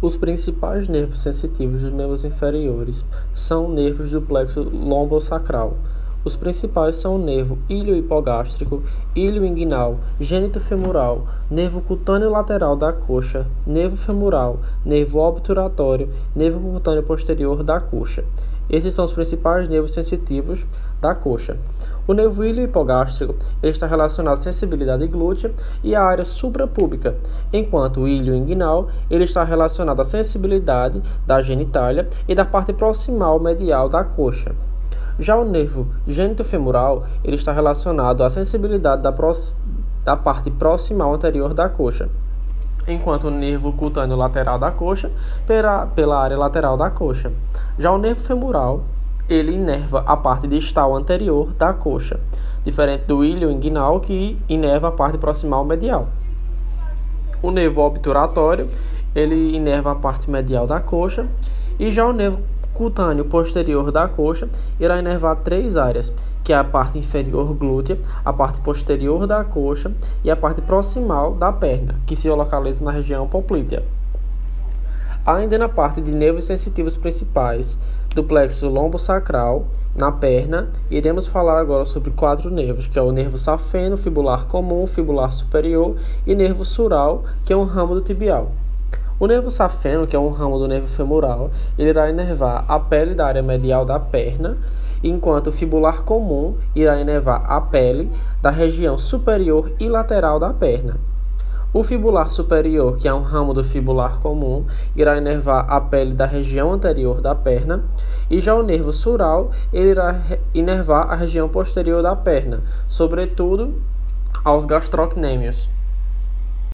Os principais nervos sensitivos dos membros inferiores são nervos do plexo lombosacral. Os principais são o nervo ilio-hipogástrico, ilio-inguinal, gênito-femoral, nervo cutâneo lateral da coxa, nervo femoral, nervo obturatório, nervo cutâneo posterior da coxa. Esses são os principais nervos sensitivos da coxa. O nervo ilio-hipogástrico está relacionado à sensibilidade glútea e à área suprapúbica, enquanto o ilio-inguinal ele está relacionado à sensibilidade da genitália e da parte proximal medial da coxa. Já o nervo genitofemoral ele está relacionado à sensibilidade da, da parte proximal anterior da coxa, enquanto o nervo cutâneo lateral da coxa pela, pela área lateral da coxa. Já o nervo femoral ele inerva a parte distal anterior da coxa, diferente do ilho inguinal que inerva a parte proximal medial. O nervo obturatório ele inerva a parte medial da coxa e já o nervo cutâneo posterior da coxa irá inervar três áreas, que é a parte inferior glútea, a parte posterior da coxa e a parte proximal da perna, que se localiza na região poplítea. Ainda na parte de nervos sensitivos principais do plexo lombosacral, na perna, iremos falar agora sobre quatro nervos, que é o nervo safeno, fibular comum, fibular superior e nervo sural, que é um ramo do tibial. O nervo safeno, que é um ramo do nervo femoral, ele irá inervar a pele da área medial da perna, enquanto o fibular comum irá inervar a pele da região superior e lateral da perna. O fibular superior, que é um ramo do fibular comum, irá inervar a pele da região anterior da perna, e já o nervo sural ele irá inervar a região posterior da perna, sobretudo aos gastrocnêmios.